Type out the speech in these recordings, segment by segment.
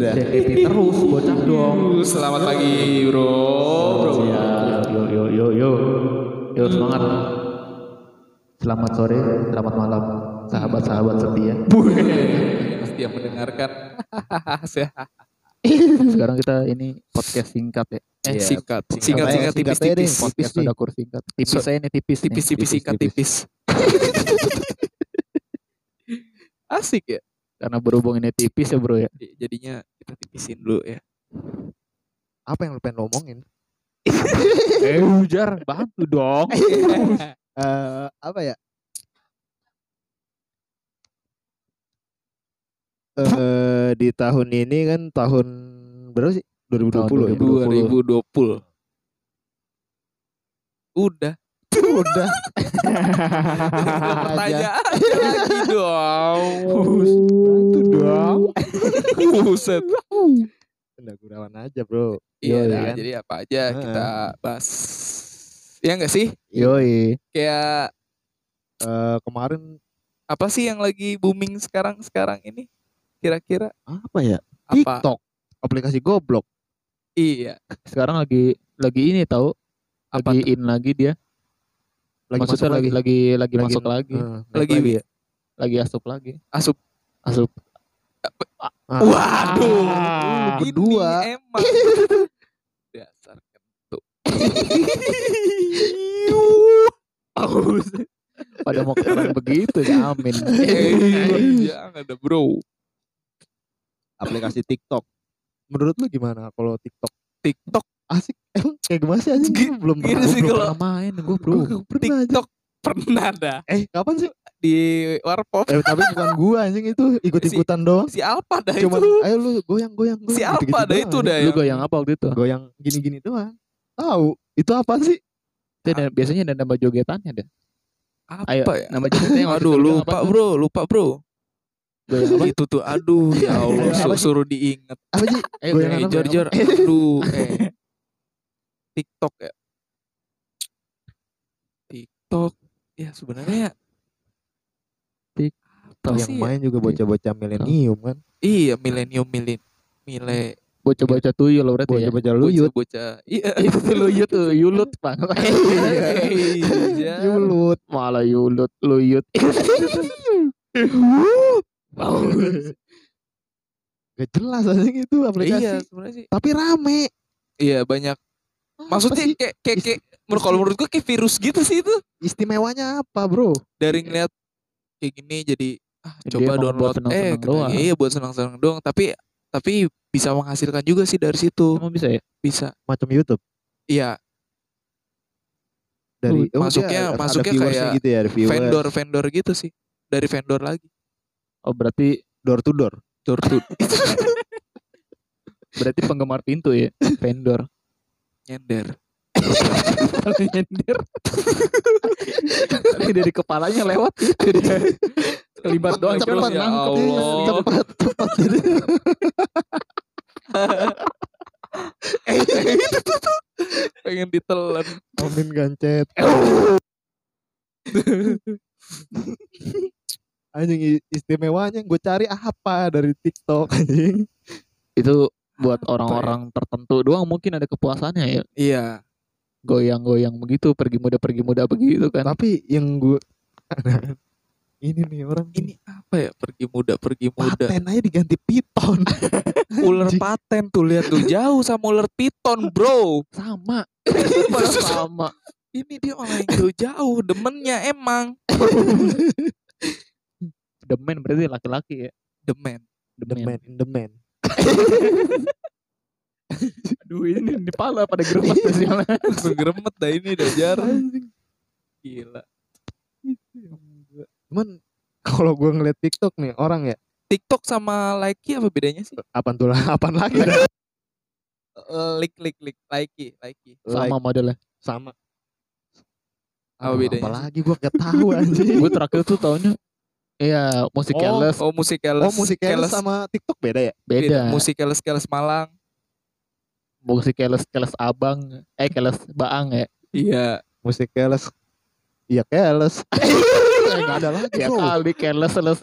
dah. DP terus bocah dong. Uh, Selamat pagi bro. bro. Ya, yo yo yo yo. Yo semangat. Selamat sore, selamat malam, sahabat-sahabat setia. Pasti yang mendengarkan. Sekarang kita ini podcast singkat ya. Eh, Iya, singkat, singkat singkat, tipis, deh. tipis, Podcast udah kur singkat. Tipis saya nih tipis. tipis, tipis, singkat, tipis. Asik ya. Karena berhubung ini tipis ya bro ya. Jadinya kita tipisin dulu ya. Apa yang lu pengen ngomongin? eh hujar, bantu dong. Eh, apa ya? Eh di tahun ini kan tahun berapa sih? 2020 ya? 2020. 2020. Udah. Udah. Pertanyaan lagi dong. Bantu dong. Buset. Udah gurawan aja, Bro. Iya, Yoi, kan? jadi apa aja Heeh. kita bahas. Ya enggak sih? Yoi. Kayak Eh kemarin apa sih yang lagi booming sekarang sekarang ini? Kira-kira apa ya? apa? TikTok. Aplikasi goblok. Iya. Sekarang lagi lagi ini tahu Apa lagi in lagi dia. Lagi Maksudnya masuk lagi lagi lagi, Lagi- masuk lagi. Eh, naik Lagi ya. Lagi asup lagi. Asup. Asup. Ah. Waduh. Ah, Ini berdua. emang dasar kentut. Pada mau keren begitu ya amin. Eh, jangan ada bro. aplikasi TikTok. Menurut lu gimana kalau TikTok? TikTok, Asik. Emang kayak gimana sih anjing? Gi- Gua belum gini pernah. sih Belum kalau pernah main gue bro. Pernah anjing. TikTok pernah dah Eh, kapan sih? di warpop Eh, tapi bukan gua anjing itu ikut-ikutan doang. si Alpa dah Cuman itu. ayo lu goyang goyang goyang. Si gitu-gitu apa dah doang, itu dah Lu yang goyang apa waktu itu? Goyang gini-gini doang. Tahu. Itu apa sih? Itu ada- biasanya ada nama jogetannya deh. Ayo, apa ya? nama jogetannya Aduh lupa apa bro, lupa bro. Goyang? Itu tuh aduh ya Allah Apa su- sih? suruh diinget. Apa sih? Eh, Goyangan Eh, apa? jar jar aduh eh. TikTok ya. TikTok ya sebenarnya TikTok. apa Yang sih ya? main juga bocah-bocah milenium kan. Iya milenium milen mile Bocah-bocah tuyul loh berarti ya. Bocah-bocah luyut. bocah iya Itu tuh luyut tuh, yulut bang. Iya. Yulut. Malah yulut, luyut. Gak jelas anjing itu aplikasi. Iya sebenarnya sih. Tapi rame. Iya banyak. Maksudnya Apa sih? kayak kayak kayak menurut kalau menurut gua kayak virus gitu sih itu. istimewanya apa, Bro? Dari ngeliat kayak gini jadi ah, Dia coba buat download senang-senang eh kita- doang. iya buat senang-senang doang tapi tapi bisa menghasilkan juga sih dari situ. Emang bisa ya? Bisa. Macam YouTube. Iya, Dari Uh, oh, masuknya- masuknya kayak gitu ya, ada viewers. vendor-vendor gitu sih. Dari vendor lagi. Oh berarti door to door. Door to berarti penggemar pintu ya, vendor. Nyender. Kalau nyender. Tapi dari kepalanya lewat. Kelibat doang Cepat, ya. Allah. Cepat, cepat. eh, itu tuh. Pengen ditelan. Amin gancet. anjing istimewanya gue cari apa dari TikTok anjing. Itu buat Apa orang-orang tertentu doang mungkin ada kepuasannya ya. Iya. Goyang-goyang begitu, pergi muda pergi muda begitu kan. Tapi yang gue ini nih orang Ini apa ya? Pergi muda, pergi muda. paten aja diganti piton. Ular paten tuh lihat tuh jauh sama ular piton, bro. Sama. Malah sama. Ini dia malah yang jauh-jauh, demennya emang. Demen berarti laki-laki ya. Demen. Demen. the man. Aduh ini di pala pada geremet. Langsung geremet dah ini dah jar. Gila. Cuman kalau gue ngeliat TikTok nih orang ya TikTok sama Likee apa bedanya sih? apaan tuh lah apaan lagi dah? Lik lik lik Likee, Likee. Sama Like, modelnya. sama. Apa bedanya? Apalagi gue gak tahu anjing. Gue terakhir tuh taunya Iya, musik Oh, keles Oh musik keles. Oh musik keles sama TikTok beda ya? beda. Musik keles keles Malang. Musik keles keles abang, eh keles baang ya. Iya. Musik keles. Iya keles. Eh, nggak ada lagi ya kali keles keles.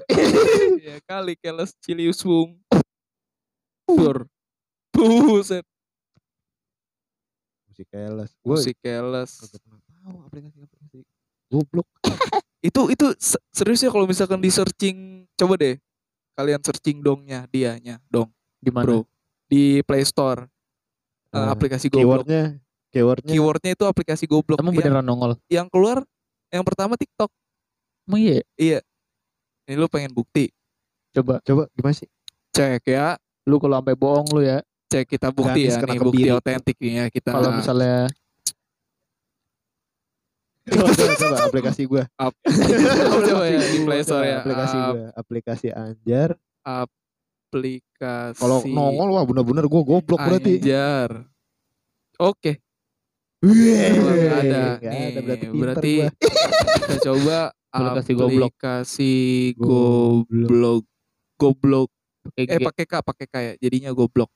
Iya kali keles Cilius Wung. Pur. Buset. Musik keles. Gue Musik keles. kagak pernah tahu aplikasi-aplikasi. Goblok. Itu itu se- serius ya kalau misalkan di searching coba deh kalian searching dongnya dianya dong Di mana? bro di Play Store Eh, aplikasi goblok. Keywordnya, keywordnya Keywordnya itu aplikasi goblok. Emang yang, beneran nongol? yang keluar yang pertama TikTok. Emang iya? Iya. Ini lu pengen bukti. Coba coba gimana sih? Cek ya. lu kalau sampai bohong lu ya. Cek kita bukti Ganis ya nih bukti otentik nih ya kita. Kalau misalnya Coba, aplikasi gua. coba ya di Play Store ya. Aplikasi gua, aplikasi Anjar. Aplikasi. Kalau nongol wah bener-bener gua goblok berarti. Anjar. Oke. Wih, Nggak ada. nggak Nih, ada berarti berarti kita coba Aplikasi goblok. aplikasi Goblok. goblok. Eh pakai K, pakai K ya. Jadinya goblok.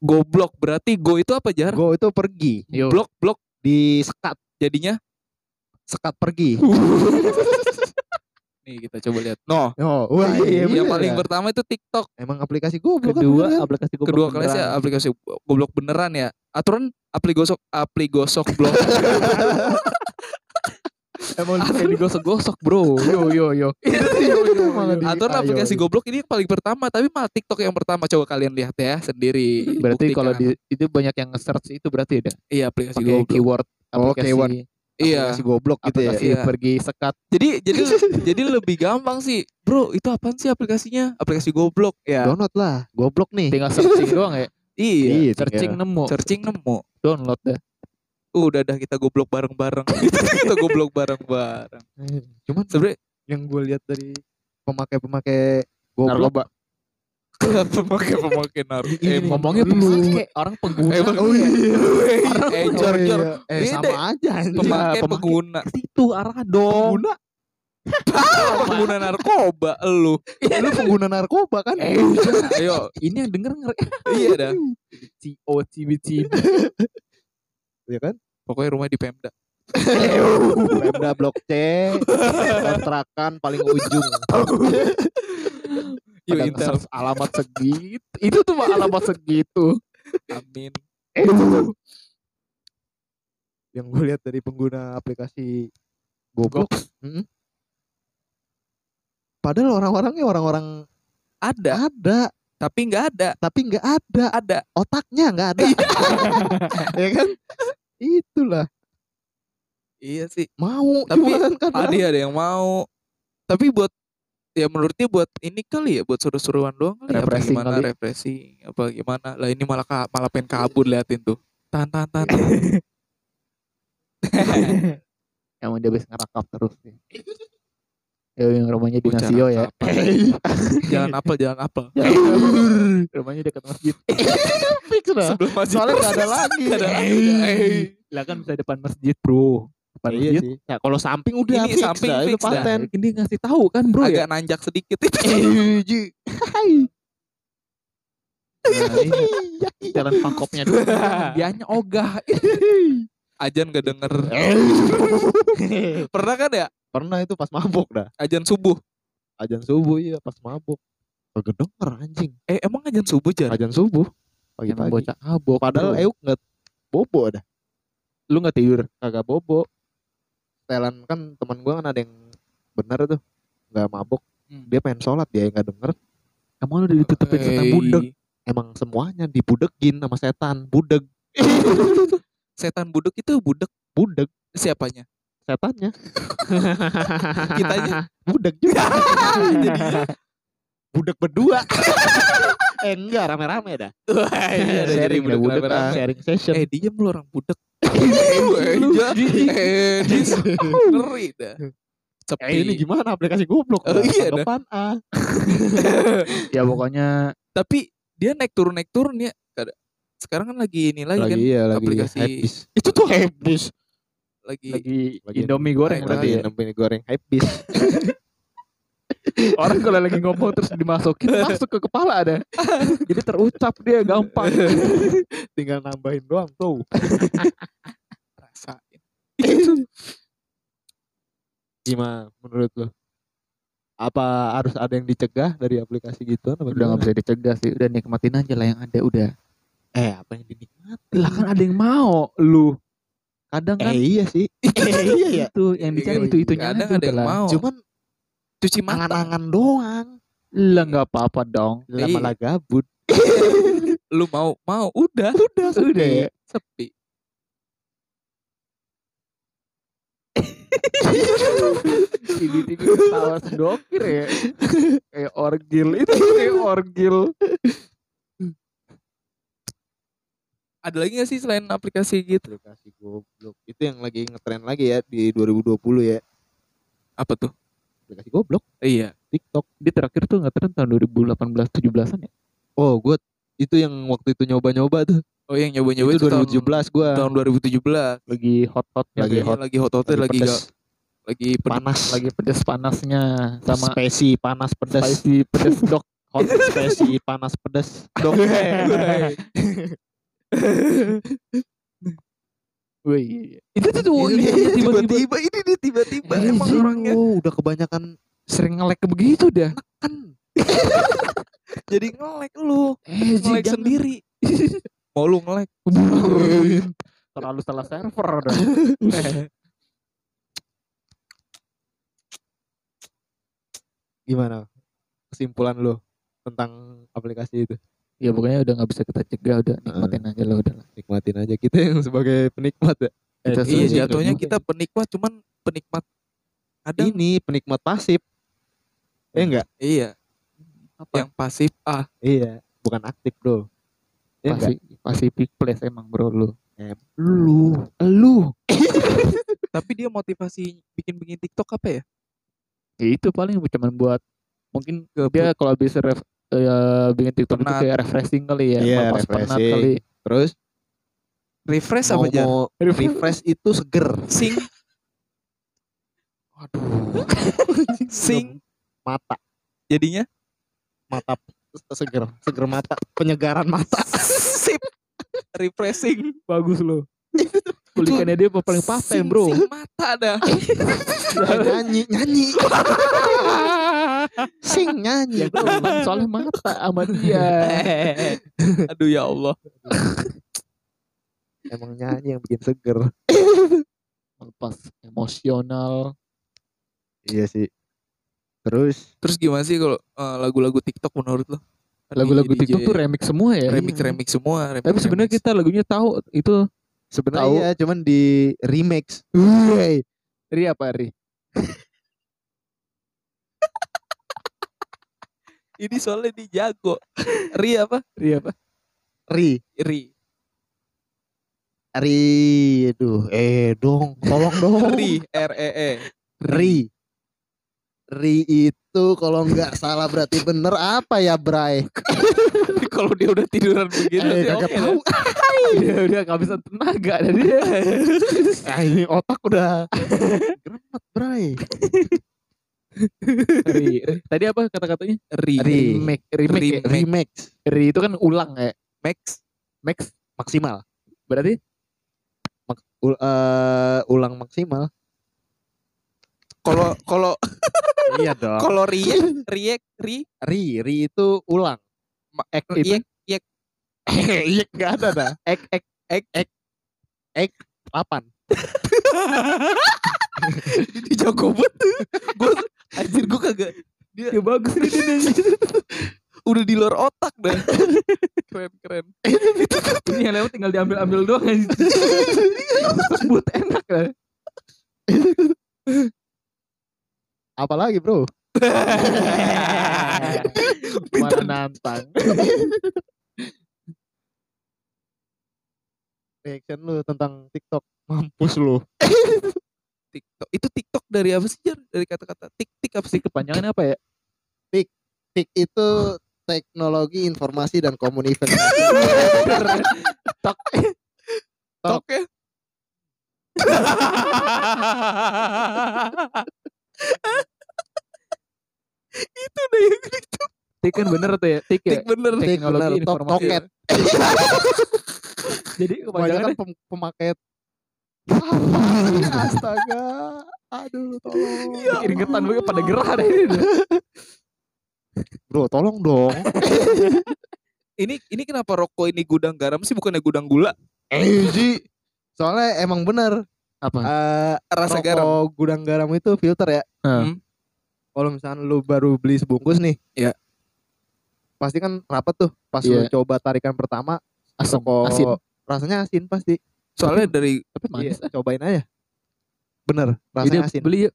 Goblok berarti go itu apa jar? Go itu pergi, Yo. Blok blok di sekat, jadinya sekat pergi. nih kita coba lihat. No, Oh, wah iya, yang paling ya. pertama itu TikTok. Emang aplikasi goblok kan kedua beneran. aplikasi goblok Kedua kali sih beneran. aplikasi goblok beneran ya. Aturan apli gosok apli gosok blok. Emang lu kayak digosok-gosok bro Yo yo yo Malah di- Aturan ayo, aplikasi goblok ini yang paling pertama, tapi malah TikTok yang pertama. Coba kalian lihat ya sendiri. Berarti kalau di itu banyak yang nge-search itu berarti ada iya aplikasi Pakai goblok. keyword Oh, aplikasi keyword. Iya. Aplikasi goblok gitu ya. aplikasi Iya. pergi sekat Jadi jadi jadi lebih gampang sih. Bro, itu apaan sih aplikasinya? Aplikasi goblok. Ya. Download lah, goblok nih. tinggal searching doang ya Iya. Iya, searching tinggal. nemu Searching nemu. download dah Udah dah kita goblok bareng-bareng. kita goblok bareng-bareng. Cuman Sebenarnya yang gue lihat dari pemakai-pemakai goblok narkoba pemakai-pemakai nar. Ini Eh, nih, ngomongnya lu- pemakai orang pengguna Eh, Oh iya. Eh, Oh, jor, iya. jor. Eh sama aja. Pemakai pemakai. pengguna. itu arah dong Pengguna, pengguna narkoba lu. lu pengguna narkoba kan? eh Ayo, ini yang denger ngeri iya dah. CO cibi cibi Iya kan? Pokoknya rumah di Pemda. Pemda Blok C, kontrakan paling ujung. Pada Intel. alamat segitu itu tuh mah alamat segitu Amin. eh Yang gue lihat dari pengguna aplikasi goblok. Mm-mm. Padahal orang-orangnya orang-orang Ada, ada, tapi nggak ada. tapi nggak ada Ada. otaknya nggak ada, ya kan? Itulah Iya sih. mau, Tapi kan Ada ada yang mau. Tapi buat ya menurutnya buat ini kali ya buat seru-seruan doang kali ya, apa Refreshing gimana kali. refreshing apa gimana lah ini malah ka, malah pengen kabur liatin tuh tahan tahan tahan, tahan. emang dia bisa ngerakap terus sih Yo, yang rumahnya di Nasio ya jalan apa jalan apa rumahnya dekat masjid fix sebelum masjid Soalnya nggak ada lagi. Nggak ada lagi. Eh. lah kan bisa depan masjid bro depan Iya masjid sih. Nah, kalau samping udah Ini fix samping dah, itu fix dah. paten. Nah, dia ngasih tahu kan bro ya agak nanjak sedikit itu Eh, Ji. Hai. nah, ini jalan pangkopnya dulu dianya ogah ajan gak denger pernah kan ya Pernah itu pas mabuk dah. ajan subuh Ajan subuh iya pas mabuk. Kagak denger anjing. eh emang ajan subuh jar Ajan subuh pagi-pagi. bocah abok Padahal. Euk nggak bobo dah. lu nggak tidur Kagak bobo. Setelan kan teman gua kan ada yang bener tuh. Nggak mabuk. Hmm. Dia pengen sholat dia nggak denger. emang lu udah ditutupin setan Eh, budek Emang semuanya dibudekin sama setan. Budeg. setan budek itu budek Budeg. siapanya Setannya. Kitanya? Budeg juga. Jadinya budeg berdua. eh enggak rame-rame dah. Iya, sharing ah, sharing session. eh diam lu orang budek eh ja- eh ngeri dah sepi Eh, ini gimana aplikasi goblok? Oh, iya dah. Tanggapan A. ya pokoknya tapi dia naik turun naik turun ya sekarang kan lagi ini lagi, kan Lagi iya lagi aplikasi- habis. Itu tuh habis. lagi, lagi Lagi- Indomie goreng berarti ya nemuin goreng habis. orang kalau lagi ngomong terus dimasukin masuk ke kepala ada jadi terucap dia gampang Tinggal nambahin doang tuh. Gimana menurut lo? Apa harus ada yang dicegah dari aplikasi gitu? Apa Udah nggak bisa dicegah sih. Udah nikmatin aja lah yang ada udah. Eh, apa yang dinikmati? Lah kan ada yang mau lu. Kadang kan Eh, iya sih. Eh, iya ya. itu yang dicari Iya, itu itunya Kadang ada yang lah. mau. Cuman cuci mata. angan-angan doang. Lah nggak apa-apa dong. Lah Iya. malah gabut. Lu mau mau udah Udah, Udah ya. sepi. Ini TV ketawa sedokir ya. Kayak orgil itu kayak orgil. Ada lagi gak sih selain aplikasi gitu? Aplikasi goblok. Itu yang lagi ngetren lagi ya di 2020 ya. Apa tuh? Aplikasi goblok. Iya. TikTok. Di terakhir tuh nggak tren tahun 2018 17-an ya. Oh, gue itu yang waktu itu nyoba-nyoba tuh. Oh yang nyoba-nyoba itu itu, tahun, 2017 gua tahun 2017. Lagi hot-hotnya Lagi tuh ya. hot. lagi hot hotnya lagi pedes, gak, lagi pedes. panas lagi pedes panasnya sama spesi panas pedas spicy pedes dok. hot spesi panas Wih, iya, iya. itu tuh iya, iya, tiba-tiba tiba-tiba ini dia tiba-tiba emang orangnya oh, udah kebanyakan sering ngelek ke begitu dah. kan jadi ngelek lu. Eh, ngelek sendiri. Mau lu ngelek Terlalu salah server dong. gimana kesimpulan lo tentang aplikasi itu? Ya pokoknya udah nggak bisa kita cegah udah nikmatin aja lah udah nikmatin aja kita yang sebagai penikmat ya. Kita Eh, iya jatuhnya kita penikmat cuman penikmat ada ini penikmat pasif. Eh enggak iya Apa? yang pasif ah iya bukan aktif bro. Ya enggak Pasi, Pacific Place emang bro lu. lu. Lu. tapi dia motivasi bikin bikin TikTok apa ya? Ya itu paling cuman buat mungkin Gabut. dia kalau bisa ref, ya bikin TikTok itu kayak refreshing kali ya. Iya, melepas penat kali. terus? Refresh mau, apa aja mau refresh itu seger. Sing. Waduh. Sing. Mata. Jadinya mata. Seger seger mata. Penyegaran mata. Sip. Refreshing. Bagus lo. Kulikannya dia paling paten bro. sing mata dah. Nyanyi nyanyi. Sing Ya nyanyi gue bilang soalnya mata sama dia. aduh ya Allah. Emang nyanyi yang bikin seger. Melepas emosional. iya sih terus? Terus gimana sih kalau eh, lagu-lagu TikTok menurut lo? Kan Lagu-lagu DJ, TikTok tuh remix semua ya. remix remix semua remix, Tapi sebenarnya kita lagunya tahu itu sebenarnya Tahu. iya cuman di remix. Wey. Ri apa Ri? ini soalnya di jago. Ri apa? Ri apa? ri. Ri. Ri aduh eh dong tolong dong. Ri r e e. Ri ri itu kalau nggak salah berarti bener apa ya Bray kalau dia udah tiduran begitu eh sih kagak oke tahu Dia udah kehabisan tenaga dari dia. ah, ini otak udah geremet Bray Ri. Tadi apa kata-katanya? ri Ri. Remake, remake. ya? Remake. remix Ri itu kan ulang ya. max Max maksimal berarti Ul- eh, ulang maksimal kalau kalau iya dong. Kalau riek riek ri? Ri ri itu ulang. Ek riek itu? iya nggak ada dah. Ek ek ek. ek delapan di jago banget. Gue anjir gue kagak dia ya bagus nih dia, udah di luar otak dah. Keren keren. Ini yang lewat tinggal diambil-ambil doang aja. Sebut enak lah. Apalagi bro? Mana nantang. reaction lu tentang TikTok. Mampus lu. TikTok. Itu TikTok dari apa sih Jar? dari kata-kata. Tik tik apa sih? Kepanjangannya apa ya? TIK itu teknologi informasi dan komunikasi. Tok. tok ya itu deh yang Tik kan bener tuh ya. Tik ya. tik bener Tik Teknologi bener, tok- informasi. toket. Jadi kebanyakan pem- pemakai astaga Aduh, tolong. Keringetan gue pada gerah deh ini. Bro, tolong dong. Ini ini kenapa rokok ini gudang garam sih bukannya gudang gula? Eh, Ji. Soalnya emang bener. Apa? eh Rasa rokok garam. gudang garam itu filter ya. Hmm. Kalau misalnya lu baru beli sebungkus nih. Iya. Pasti kan rapet tuh. Pas Iya. lu coba tarikan pertama. Asam, rokok asin. Rasanya asin pasti. Soalnya dari Tapi manis. Iya, cobain aja. Bener, Jadi rasanya asin. beli yuk.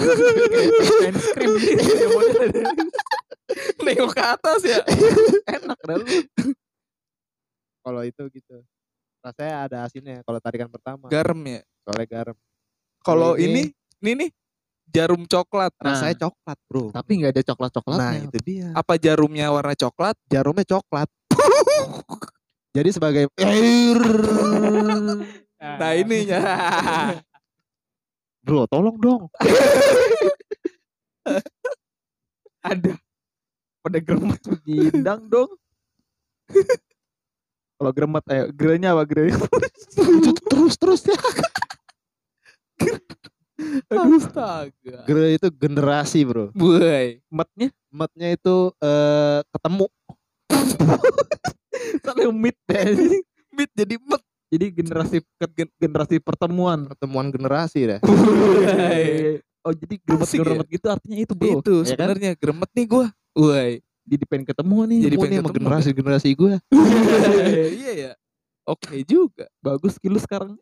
Ice cream modelnya. nengok ke atas ya. Enak dah lu. Kalau itu gitu. Rasanya ada asinnya kalau tarikan pertama. Garam ya. Soalnya garam. Kalau ini- ini ini nih jarum coklat. Nah. Rasanya coklat, Bro. Tapi nggak ada coklat-coklatnya. Nah, itu dia. Apa jarumnya warna coklat? Jarumnya coklat. Jadi sebagai Nah ininya. Bro, tolong dong. ada. Pada geremet gindang dong. Kalau geremet, ayo gerenya apa gerenya? Itu terus terus ya. Astaga. Gere itu generasi, Bro. Boy. Metnya Metnya itu eh ketemu. sampai mit deh. Mit jadi met. Jadi generasi generasi pertemuan. Pertemuan generasi dah. Oh jadi geremet ya? geremet gitu artinya itu bro. Itu Ya kan? sebenarnya geremet nih gua. Woi. Jadi pengen ketemu nih. Jadi pengen sama ketemu. generasi-generasi gue. Iya ya. Oke juga. bagus skill lu sekarang.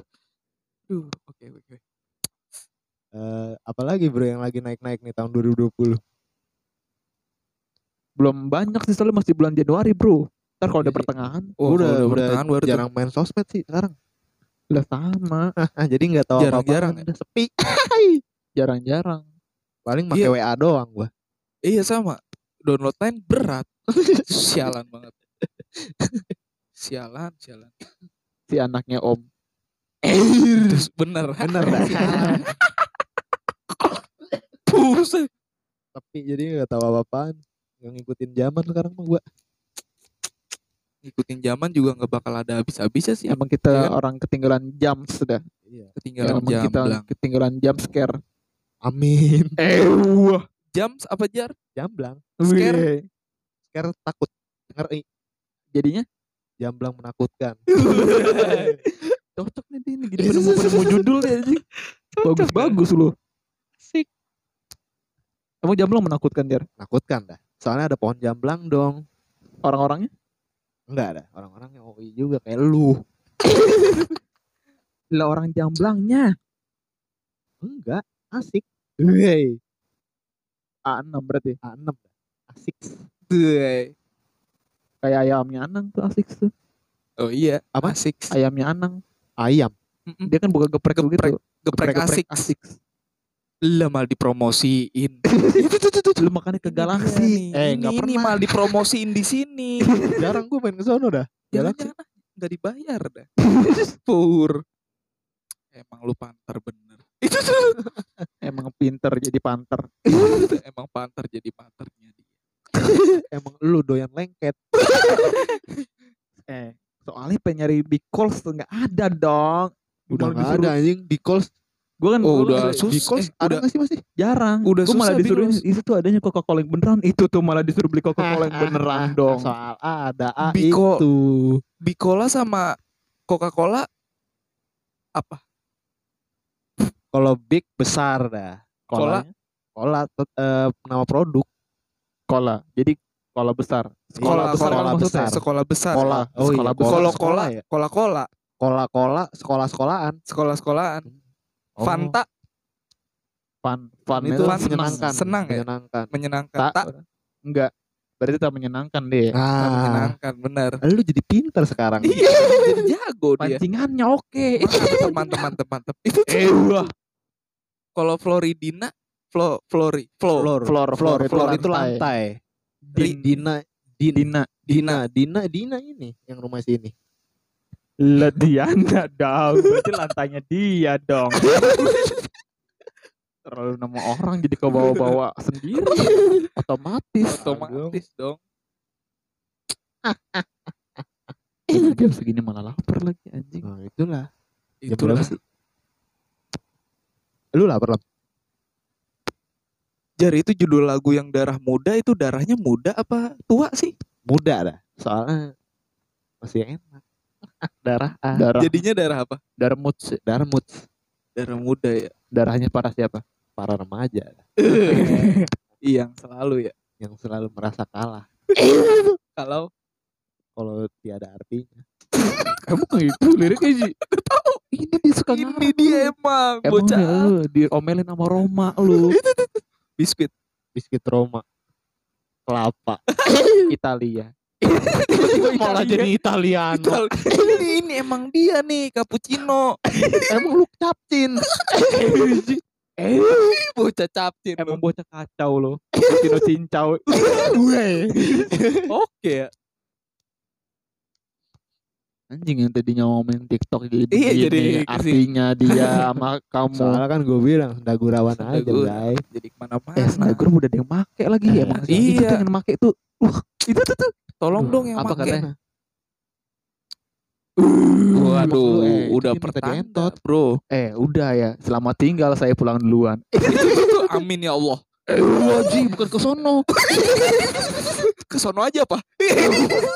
Duh, oke oke. Eh apalagi bro yang lagi naik-naik nih tahun 2020. Belum banyak sih soalnya masih bulan Januari bro. Ntar kalau udah Iya. pertengahan Oh, udah, udah, udah bertahan baru tuh. jarang main sosmed sih sekarang. udah sama. Ah, jadi nggak tahu Jarang-jarang apa-apa. ya? Udah sepi. Jarang-jarang. Paling pakai Iya. WA doang gua. Iya sama. Download line berat. sialan banget. Sialan, sialan. Si anaknya om. Terus bener. Bener dah. Buset. Sepi jadi nggak tahu apa-apaan. Nggak ngikutin zaman sekarang mah gua. Ngikutin zaman juga nggak bakal ada habis-habisnya sih. Emang kita kan? orang ketinggalan jam sudah. Iya. Ketinggalan jam kita ketinggalan jam scare. Amin. Eh wah. Jam apa jar? Jamblang. Scare. Wih. Scare takut. Ngeri. Jadinya Jamblang menakutkan. cocok nih ini jadi penemu-penemu judul deh anjing. Bagus-bagus lu. Sik. Emang jam lo menakutkan Jar? Menakutkan dah. Soalnya ada pohon jamblang dong. Orang-orangnya? Enggak ada. Orang-orang yang OI juga kayak lu. Lah orang jamblangnya. Enggak. Asik. Wey. A6 berarti. A6 dah. Asik. Tuh. Kayak ayamnya Anang tuh asik tuh. Oh iya. Apa? Asik. Ayamnya Anang. Ayam. Mm-mm. Dia kan bukan geprek, Geprek. begitu. Geprek Geprek-geprek asik. Lah malah dipromosiin. Lu makannya ke galaksi. Eh, ini, nggak ini pernah. malah dipromosiin di sini. Jarang gue main ke sono dah. Jangan-jangan nggak dibayar dah. Pur. Emang lu panter bener. Itu tuh. Emang pinter jadi panter. Emang panter jadi panternya dia. Emang lu doyan lengket. Eh, soalnya pengen nyari di calls tuh nggak ada dong. Udah Malah nggak disuruh- ada anjing di calls. Gue kan Oh, gua udah kan sus- Di calls eh, ada udah- nggak sih masih? jarang. Udah Gua malah disuruh Bilos. itu tuh adanya Coca-Cola yang beneran. Itu tuh malah disuruh beli Coca-Cola yang beneran dong. Soal ada A Biko. itu. Bicola sama Coca-Cola apa? Kalau big besar dah. Cola? Tet- eh, nama produk. Cola. Jadi cola besar. Sekolah besar sekolah maksudnya? besar. Sekolah besar. Cola. Oh Sekolah iya, besar. Kalau sekolah cola, ya. cola cola, Cola cola sekolah-sekolahan. sekolah-sekolahan. Oh. Fanta Fun, fun itu itu Fun, menyenangkan. senang ya? Menyenangkan. menyenangkan. Tak. Tak, Enggak. Berarti tak menyenangkan deh. tak Ah, menyenangkan, benar. lu jadi pinter sekarang. Iya, jadi jago dia. Pancingannya oke. Mantep, mantep, mantep, mantep. Itu tuh Eh wah. kalau Floridina, Flo, Flori, Flo, Floor, Floor, floor, itu floor itu lantai. Din- Dina, Din, Dina. Dina, Dina, Dina ini yang rumah sini. Lah Diana dong. Berarti lantainya dia dong. Terlalu nama orang jadi kau bawa-bawa sendiri. Otomatis. otomatis dong. jam segini malah lapar lagi anjing. Nah, itulah. Jam Itulah. berapa sih? Lu lapar Lam? Jar itu judul lagu yang darah muda itu darahnya muda apa tua sih? Muda dah. Soalnya masih enak. Darah darah Jadinya darah apa? darah sih. Darah mood Darah muda ya. Darahnya para siapa? para remaja Iya, yang selalu ya. yang selalu merasa kalah Kalau kalau tiada artinya. Emang itu liriknya sih. Ini dia suka ini dia emang Emang bocah ya lu diomelin sama Roma lu. Biskuit. Biskuit Roma. Kelapa. Italia. Malah jadi Italiano. Ital- ini ini emang dia nih cappuccino. Emang lu capcin. Eh, Bocah capcin. emang bocah kacau lo. Cino cincau. Oke. Anjing yang tadinya ngomongin TikTok jadi Iya, begini. jadi artinya dia sama kamu. Soalnya kan gue bilang Sendagurawan aja. Bray. Jadi ke mana-mana. Eh, Snagger udah ada yang make lagi Eh, emang iya. Itu yang make tuh. Wah, itu tuh tuh. Tolong Duh, dong yang apa make. katanya? Waduh, Lu, eh, udah pertanda, bro. Eh, udah ya. Selamat tinggal saya pulang duluan. itu amin ya Allah. Eh, wajib bukan ke sono. Ke sono aja apa?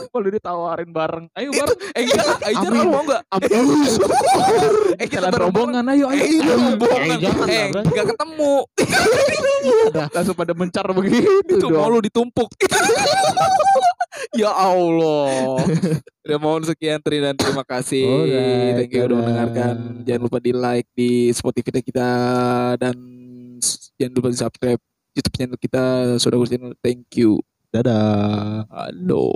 Kalau ditawarin bareng. Ayo Itu, bareng. eh enggak, Aijar Amin. lu mau enggak? Eh kita Jalan bareng rombongan ayo ayo. Eh rombongan. Eh, jangan Eh enggak ketemu. Udah, langsung pada mencar begitu Itu mau lu ditumpuk. ya Allah. Udah mohon sekian Tri dan terima kasih. Alright, Thank you udah mendengarkan. Jangan lupa di like di Spotify kita dan jangan lupa di subscribe YouTube channel kita Saudara Channel. Thank you. Dadah. Aduh.